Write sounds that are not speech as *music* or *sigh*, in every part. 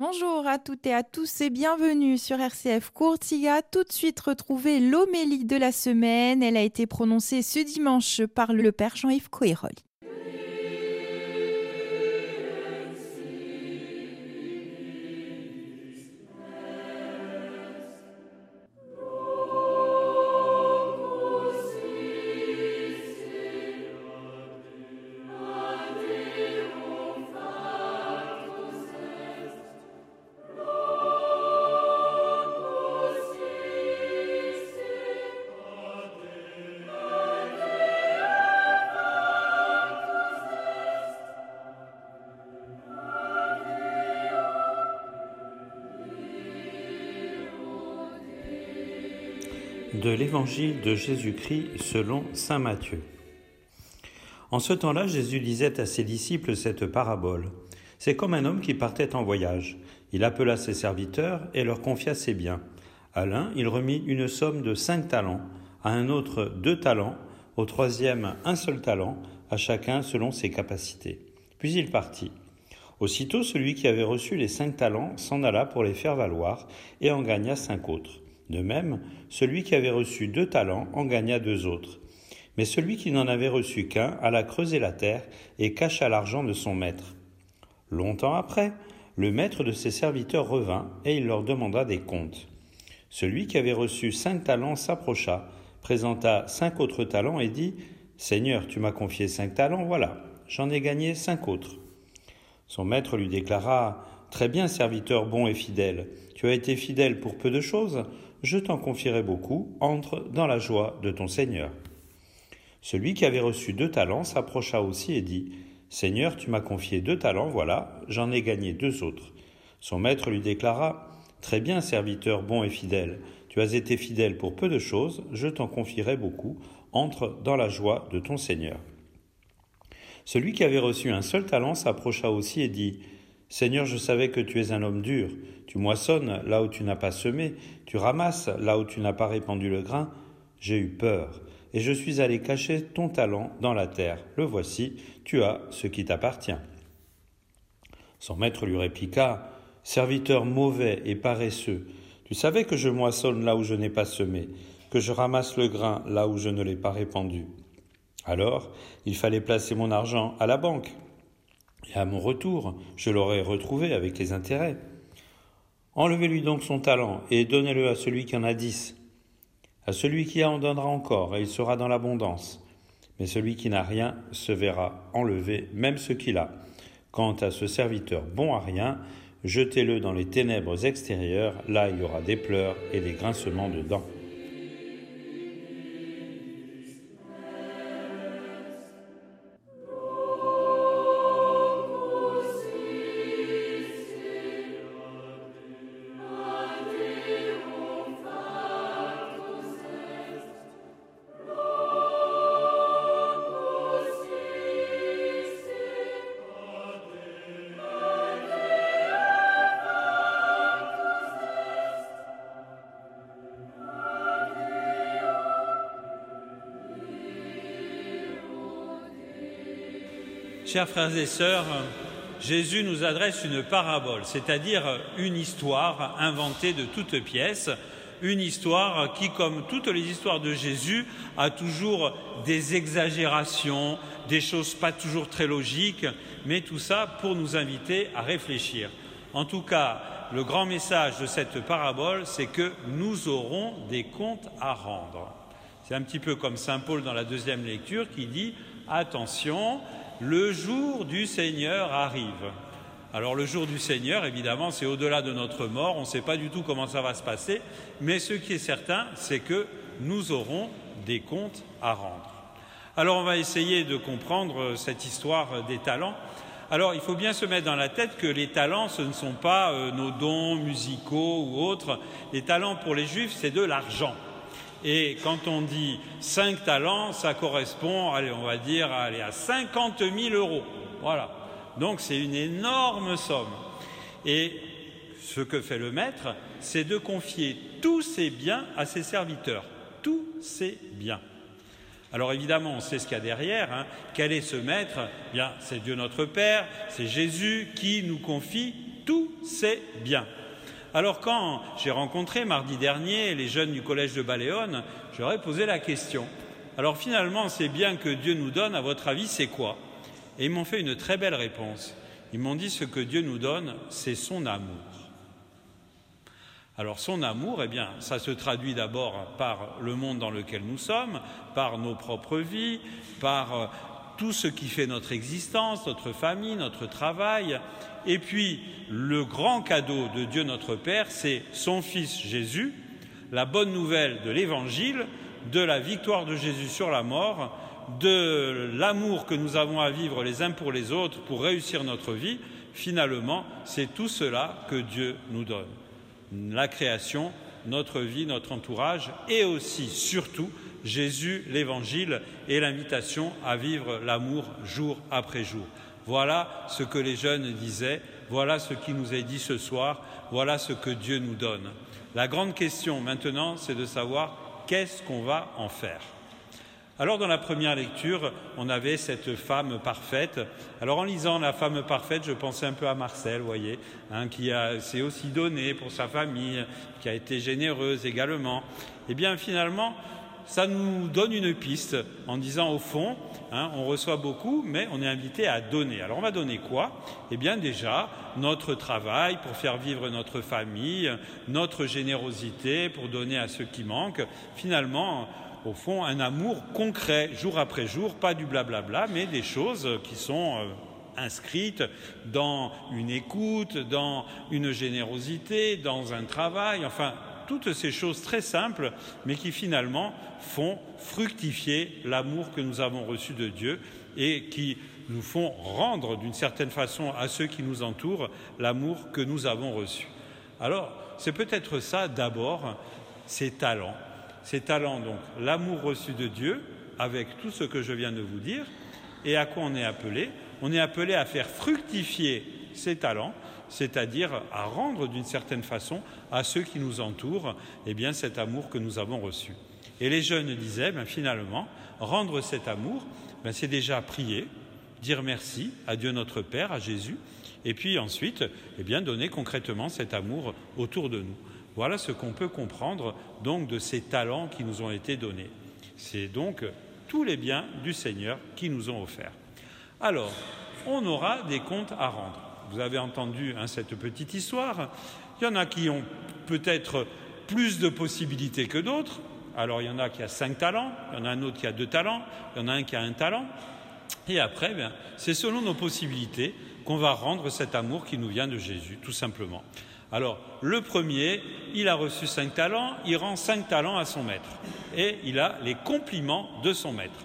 Bonjour à toutes et à tous et bienvenue sur RCF Courtiga. Tout de suite retrouver l'homélie de la semaine. Elle a été prononcée ce dimanche par le Père Jean-Yves Coérol. De l'évangile de Jésus-Christ selon Saint Matthieu. En ce temps-là, Jésus disait à ses disciples cette parabole. C'est comme un homme qui partait en voyage. Il appela ses serviteurs et leur confia ses biens. À l'un, il remit une somme de cinq talents, à un autre deux talents, au troisième un seul talent, à chacun selon ses capacités. Puis il partit. Aussitôt celui qui avait reçu les cinq talents s'en alla pour les faire valoir et en gagna cinq autres. De même, celui qui avait reçu deux talents en gagna deux autres. Mais celui qui n'en avait reçu qu'un alla creuser la terre et cacha l'argent de son maître. Longtemps après, le maître de ses serviteurs revint et il leur demanda des comptes. Celui qui avait reçu cinq talents s'approcha, présenta cinq autres talents et dit Seigneur, tu m'as confié cinq talents, voilà, j'en ai gagné cinq autres. Son maître lui déclara Très bien, serviteur bon et fidèle, tu as été fidèle pour peu de choses, je t'en confierai beaucoup, entre dans la joie de ton Seigneur. Celui qui avait reçu deux talents s'approcha aussi et dit, Seigneur, tu m'as confié deux talents, voilà, j'en ai gagné deux autres. Son maître lui déclara, Très bien, serviteur bon et fidèle, tu as été fidèle pour peu de choses, je t'en confierai beaucoup, entre dans la joie de ton Seigneur. Celui qui avait reçu un seul talent s'approcha aussi et dit, Seigneur, je savais que tu es un homme dur. Tu moissonnes là où tu n'as pas semé, tu ramasses là où tu n'as pas répandu le grain. J'ai eu peur, et je suis allé cacher ton talent dans la terre. Le voici, tu as ce qui t'appartient. Son maître lui répliqua, Serviteur mauvais et paresseux, tu savais que je moissonne là où je n'ai pas semé, que je ramasse le grain là où je ne l'ai pas répandu. Alors, il fallait placer mon argent à la banque et à mon retour, je l'aurai retrouvé avec les intérêts. Enlevez-lui donc son talent et donnez-le à celui qui en a dix. À celui qui en donnera encore, et il sera dans l'abondance. Mais celui qui n'a rien se verra enlever même ce qu'il a. Quant à ce serviteur bon à rien, jetez-le dans les ténèbres extérieures, là il y aura des pleurs et des grincements de dents. Chers frères et sœurs, Jésus nous adresse une parabole, c'est-à-dire une histoire inventée de toutes pièces, une histoire qui, comme toutes les histoires de Jésus, a toujours des exagérations, des choses pas toujours très logiques, mais tout ça pour nous inviter à réfléchir. En tout cas, le grand message de cette parabole, c'est que nous aurons des comptes à rendre. C'est un petit peu comme Saint Paul dans la deuxième lecture qui dit Attention, le jour du Seigneur arrive. Alors le jour du Seigneur, évidemment, c'est au-delà de notre mort, on ne sait pas du tout comment ça va se passer, mais ce qui est certain, c'est que nous aurons des comptes à rendre. Alors on va essayer de comprendre cette histoire des talents. Alors il faut bien se mettre dans la tête que les talents, ce ne sont pas euh, nos dons musicaux ou autres. Les talents pour les juifs, c'est de l'argent. Et quand on dit 5 talents, ça correspond, allez, on va dire, à 50 000 euros. Voilà. Donc c'est une énorme somme. Et ce que fait le maître, c'est de confier tous ses biens à ses serviteurs. Tous ses biens. Alors évidemment, on sait ce qu'il y a derrière. Hein. Quel est ce maître? Bien, c'est Dieu notre Père, c'est Jésus qui nous confie Tout c'est bien. Alors quand j'ai rencontré mardi dernier les jeunes du collège de Baléone, j'aurais posé la question. Alors finalement, c'est bien que Dieu nous donne, à votre avis, c'est quoi? Et ils m'ont fait une très belle réponse. Ils m'ont dit ce que Dieu nous donne, c'est son amour. Alors son amour, eh bien, ça se traduit d'abord par le monde dans lequel nous sommes, par nos propres vies, par euh, tout ce qui fait notre existence, notre famille, notre travail. Et puis, le grand cadeau de Dieu notre Père, c'est son Fils Jésus, la bonne nouvelle de l'Évangile, de la victoire de Jésus sur la mort, de l'amour que nous avons à vivre les uns pour les autres pour réussir notre vie. Finalement, c'est tout cela que Dieu nous donne. La création, notre vie, notre entourage et aussi, surtout, Jésus, l'Évangile et l'invitation à vivre l'amour jour après jour. Voilà ce que les jeunes disaient, voilà ce qui nous est dit ce soir, voilà ce que Dieu nous donne. La grande question maintenant, c'est de savoir qu'est-ce qu'on va en faire. Alors dans la première lecture, on avait cette femme parfaite. Alors en lisant la femme parfaite, je pensais un peu à Marcel, vous voyez, hein, qui s'est aussi donné pour sa famille, qui a été généreuse également. Eh bien finalement, ça nous donne une piste en disant au fond, hein, on reçoit beaucoup, mais on est invité à donner. Alors on va donner quoi? Eh bien déjà notre travail pour faire vivre notre famille, notre générosité pour donner à ceux qui manquent. Finalement, au fond, un amour concret, jour après jour, pas du blablabla, mais des choses qui sont euh, inscrites dans une écoute, dans une générosité, dans un travail, enfin toutes ces choses très simples, mais qui finalement font fructifier l'amour que nous avons reçu de Dieu et qui nous font rendre d'une certaine façon à ceux qui nous entourent l'amour que nous avons reçu. Alors, c'est peut-être ça d'abord, ces talents. Ces talents, donc, l'amour reçu de Dieu, avec tout ce que je viens de vous dire, et à quoi on est appelé On est appelé à faire fructifier ces talents c'est-à-dire à rendre d'une certaine façon à ceux qui nous entourent eh bien, cet amour que nous avons reçu. Et les jeunes disaient, ben, finalement, rendre cet amour, ben, c'est déjà prier, dire merci à Dieu notre Père, à Jésus, et puis ensuite, eh bien, donner concrètement cet amour autour de nous. Voilà ce qu'on peut comprendre donc de ces talents qui nous ont été donnés. C'est donc tous les biens du Seigneur qui nous ont offerts. Alors, on aura des comptes à rendre. Vous avez entendu hein, cette petite histoire. Il y en a qui ont peut-être plus de possibilités que d'autres. Alors il y en a qui a cinq talents, il y en a un autre qui a deux talents, il y en a un qui a un talent. Et après, ben, c'est selon nos possibilités qu'on va rendre cet amour qui nous vient de Jésus, tout simplement. Alors, le premier, il a reçu cinq talents, il rend cinq talents à son maître. Et il a les compliments de son maître.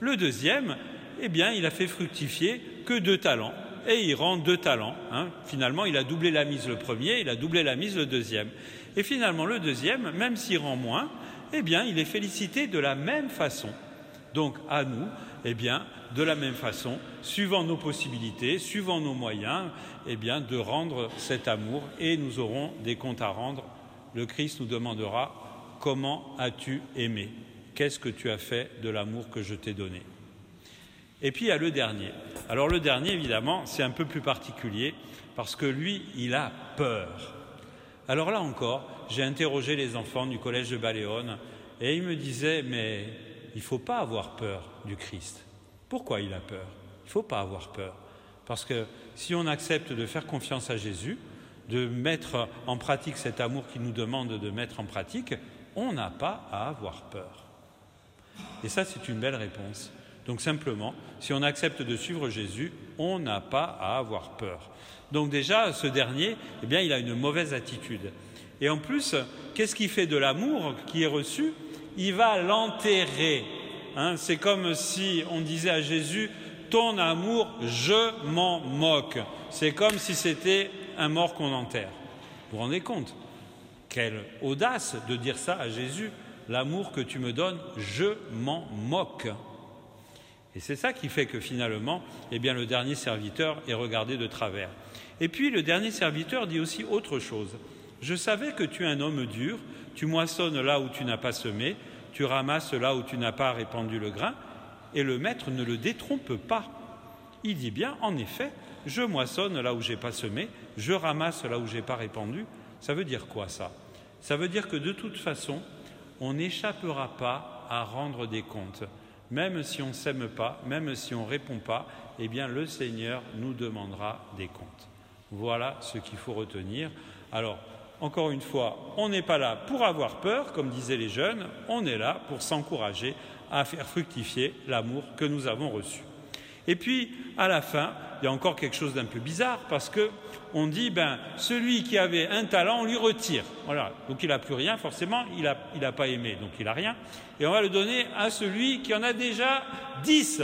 Le deuxième, eh bien, il a fait fructifier que deux talents et il rend deux talents. Hein. Finalement, il a doublé la mise le premier, il a doublé la mise le deuxième. Et finalement, le deuxième, même s'il rend moins, eh bien, il est félicité de la même façon. Donc, à nous, eh bien, de la même façon, suivant nos possibilités, suivant nos moyens, eh de rendre cet amour et nous aurons des comptes à rendre. Le Christ nous demandera comment as-tu aimé? Qu'est-ce que tu as fait de l'amour que je t'ai donné? Et puis il y a le dernier. Alors le dernier, évidemment, c'est un peu plus particulier parce que lui, il a peur. Alors là encore, j'ai interrogé les enfants du collège de Baléone et ils me disaient, mais il ne faut pas avoir peur du Christ. Pourquoi il a peur? Il ne faut pas avoir peur. Parce que si on accepte de faire confiance à Jésus, de mettre en pratique cet amour qu'il nous demande de mettre en pratique, on n'a pas à avoir peur. Et ça, c'est une belle réponse. Donc simplement, si on accepte de suivre Jésus, on n'a pas à avoir peur. Donc déjà, ce dernier, eh bien, il a une mauvaise attitude. Et en plus, qu'est-ce qui fait de l'amour qui est reçu? Il va l'enterrer. Hein. C'est comme si on disait à Jésus, ton amour, je m'en moque. C'est comme si c'était un mort qu'on enterre. Vous vous rendez compte? Quelle audace de dire ça à Jésus. L'amour que tu me donnes, je m'en moque. Et c'est ça qui fait que finalement, eh le dernier serviteur est regardé de travers. Et puis le dernier serviteur dit aussi autre chose. Je savais que tu es un homme dur, tu moissonnes là où tu n'as pas semé, tu ramasses là où tu n'as pas répandu le grain, et le maître ne le détrompe pas. Il dit bien, en effet, je moissonne là où j'ai pas semé, je ramasse là où j'ai pas répandu. Ça veut dire quoi ça? Ça veut dire que de toute façon, on n'échappera pas à rendre des comptes. Même si on ne s'aime pas, même si on ne répond pas, eh bien le Seigneur nous demandera des comptes. Voilà ce qu'il faut retenir. Alors, encore une fois, on n'est pas là pour avoir peur, comme disaient les jeunes, on est là pour s'encourager à faire fructifier l'amour que nous avons reçu. Et puis, à la fin, il y a encore quelque chose d'un peu bizarre parce que on dit, ben, celui qui avait un talent, on lui retire. Voilà. Donc il n'a plus rien, forcément, il n'a il a pas aimé, donc il n'a rien. Et on va le donner à celui qui en a déjà dix.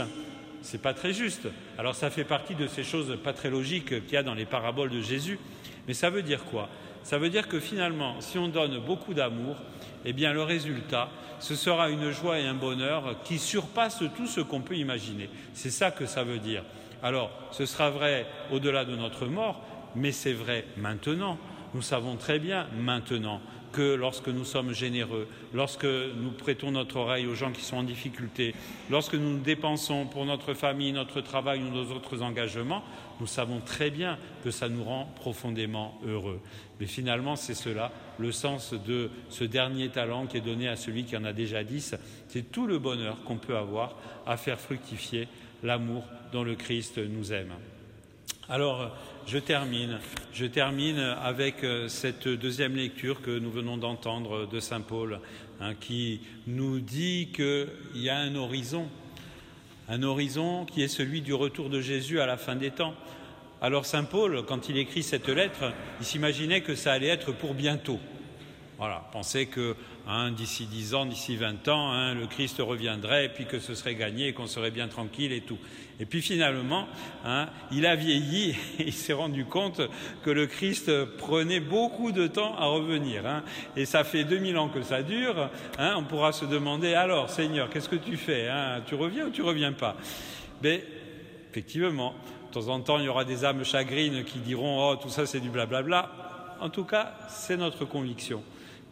C'est pas très juste. Alors ça fait partie de ces choses pas très logiques qu'il y a dans les paraboles de Jésus. Mais ça veut dire quoi? Ça veut dire que finalement, si on donne beaucoup d'amour, eh bien le résultat, ce sera une joie et un bonheur qui surpassent tout ce qu'on peut imaginer. C'est ça que ça veut dire. Alors, ce sera vrai au-delà de notre mort, mais c'est vrai maintenant. Nous savons très bien maintenant que lorsque nous sommes généreux, lorsque nous prêtons notre oreille aux gens qui sont en difficulté, lorsque nous dépensons pour notre famille, notre travail ou nos autres engagements, nous savons très bien que ça nous rend profondément heureux. Mais finalement, c'est cela, le sens de ce dernier talent qui est donné à celui qui en a déjà dix. C'est tout le bonheur qu'on peut avoir à faire fructifier l'amour dont le Christ nous aime. Alors, je termine. Je termine avec euh, cette deuxième lecture que nous venons d'entendre de Saint Paul, hein, qui nous dit qu'il y a un horizon, un horizon qui est celui du retour de Jésus à la fin des temps. Alors Saint Paul, quand il écrit cette lettre, il s'imaginait que ça allait être pour bientôt. Voilà, pensait que hein, d'ici dix ans, d'ici vingt ans, hein, le Christ reviendrait, puis que ce serait gagné, qu'on serait bien tranquille et tout. Et puis finalement, hein, il a vieilli et *laughs* il s'est rendu compte que le Christ prenait beaucoup de temps à revenir. Et ça fait 2000 ans que ça dure. On pourra se demander alors, Seigneur, qu'est-ce que tu fais Tu reviens ou tu reviens pas? Mais effectivement, de temps en temps, il y aura des âmes chagrines qui diront oh tout ça c'est du blablabla. En tout cas, c'est notre conviction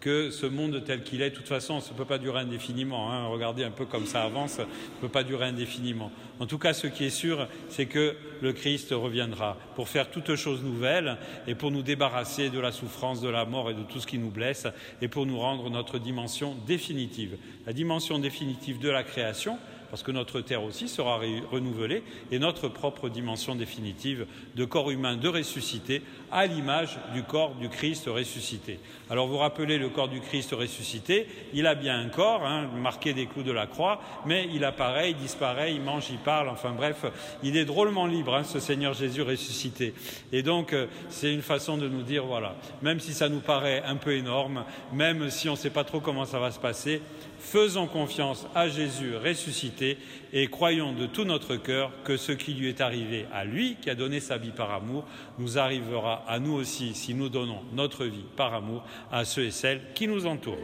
que ce monde tel qu'il est, de toute façon, ne peut pas durer indéfiniment. Hein. Regardez un peu comme ça avance, ça ne peut pas durer indéfiniment. En tout cas, ce qui est sûr, c'est que le Christ reviendra pour faire toutes choses nouvelles et pour nous débarrasser de la souffrance, de la mort et de tout ce qui nous blesse et pour nous rendre notre dimension définitive. La dimension définitive de la création, parce que notre terre aussi sera renouvelée, et notre propre dimension définitive de corps humain de ressuscité à l'image du corps du Christ ressuscité. Alors vous rappelez le corps du Christ ressuscité, il a bien un corps, hein, marqué des clous de la croix, mais il apparaît, il disparaît, il mange, il parle, enfin bref, il est drôlement libre, hein, ce Seigneur Jésus ressuscité. Et donc euh, c'est une façon de nous dire, voilà, même si ça nous paraît un peu énorme, même si on ne sait pas trop comment ça va se passer, Faisons confiance à Jésus ressuscité et croyons de tout notre cœur que ce qui lui est arrivé à lui, qui a donné sa vie par amour, nous arrivera à nous aussi si nous donnons notre vie par amour à ceux et celles qui nous entourent.